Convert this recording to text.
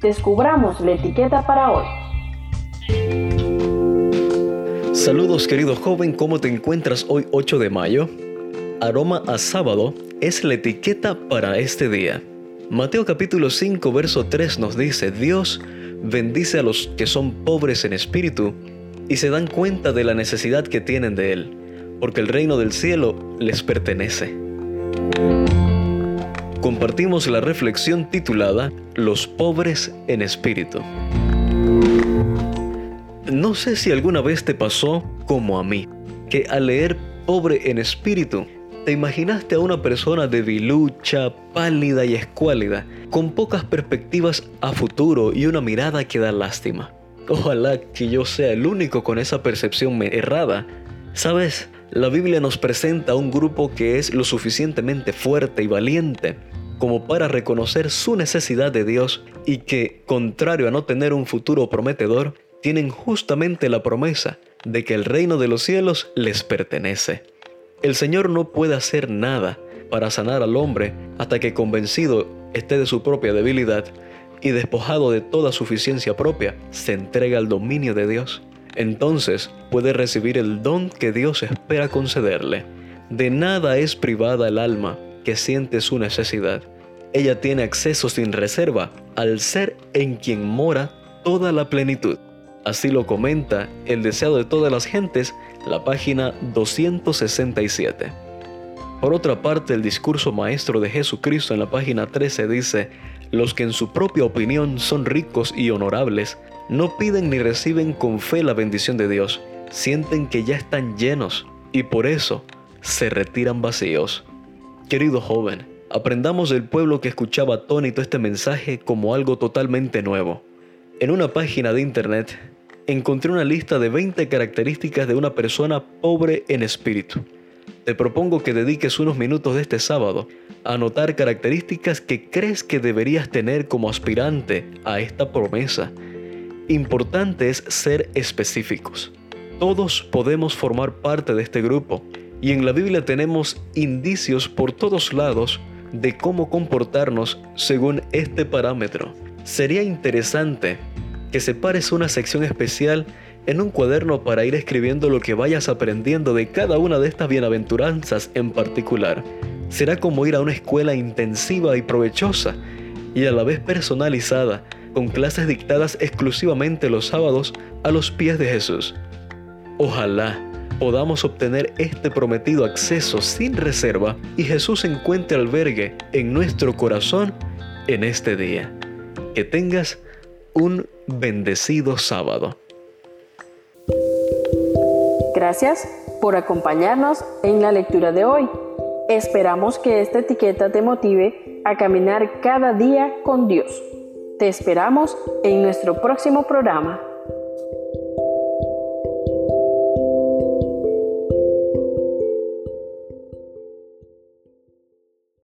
descubramos la etiqueta para hoy. Saludos querido joven, ¿cómo te encuentras hoy 8 de mayo? Aroma a sábado es la etiqueta para este día. Mateo capítulo 5 verso 3 nos dice, Dios bendice a los que son pobres en espíritu y se dan cuenta de la necesidad que tienen de Él, porque el reino del cielo les pertenece. Compartimos la reflexión titulada Los pobres en espíritu. No sé si alguna vez te pasó como a mí, que al leer pobre en espíritu, te imaginaste a una persona debilucha, pálida y escuálida, con pocas perspectivas a futuro y una mirada que da lástima. Ojalá que yo sea el único con esa percepción errada. Sabes, la Biblia nos presenta a un grupo que es lo suficientemente fuerte y valiente como para reconocer su necesidad de Dios y que, contrario a no tener un futuro prometedor, tienen justamente la promesa de que el reino de los cielos les pertenece. El Señor no puede hacer nada para sanar al hombre hasta que convencido esté de su propia debilidad y despojado de toda suficiencia propia, se entrega al dominio de Dios. Entonces puede recibir el don que Dios espera concederle. De nada es privada el alma que siente su necesidad. Ella tiene acceso sin reserva al ser en quien mora toda la plenitud. Así lo comenta el deseado de todas las gentes, la página 267. Por otra parte, el discurso maestro de Jesucristo en la página 13 dice, los que en su propia opinión son ricos y honorables, no piden ni reciben con fe la bendición de Dios, sienten que ya están llenos y por eso se retiran vacíos. Querido joven, aprendamos del pueblo que escuchaba atónito este mensaje como algo totalmente nuevo. En una página de internet encontré una lista de 20 características de una persona pobre en espíritu. Te propongo que dediques unos minutos de este sábado a anotar características que crees que deberías tener como aspirante a esta promesa. Importante es ser específicos. Todos podemos formar parte de este grupo y en la Biblia tenemos indicios por todos lados de cómo comportarnos según este parámetro. Sería interesante que separes una sección especial en un cuaderno para ir escribiendo lo que vayas aprendiendo de cada una de estas bienaventuranzas en particular. Será como ir a una escuela intensiva y provechosa y a la vez personalizada, con clases dictadas exclusivamente los sábados a los pies de Jesús. Ojalá podamos obtener este prometido acceso sin reserva y Jesús encuentre albergue en nuestro corazón en este día. Que tengas un bendecido sábado. Gracias por acompañarnos en la lectura de hoy. Esperamos que esta etiqueta te motive a caminar cada día con Dios. Te esperamos en nuestro próximo programa.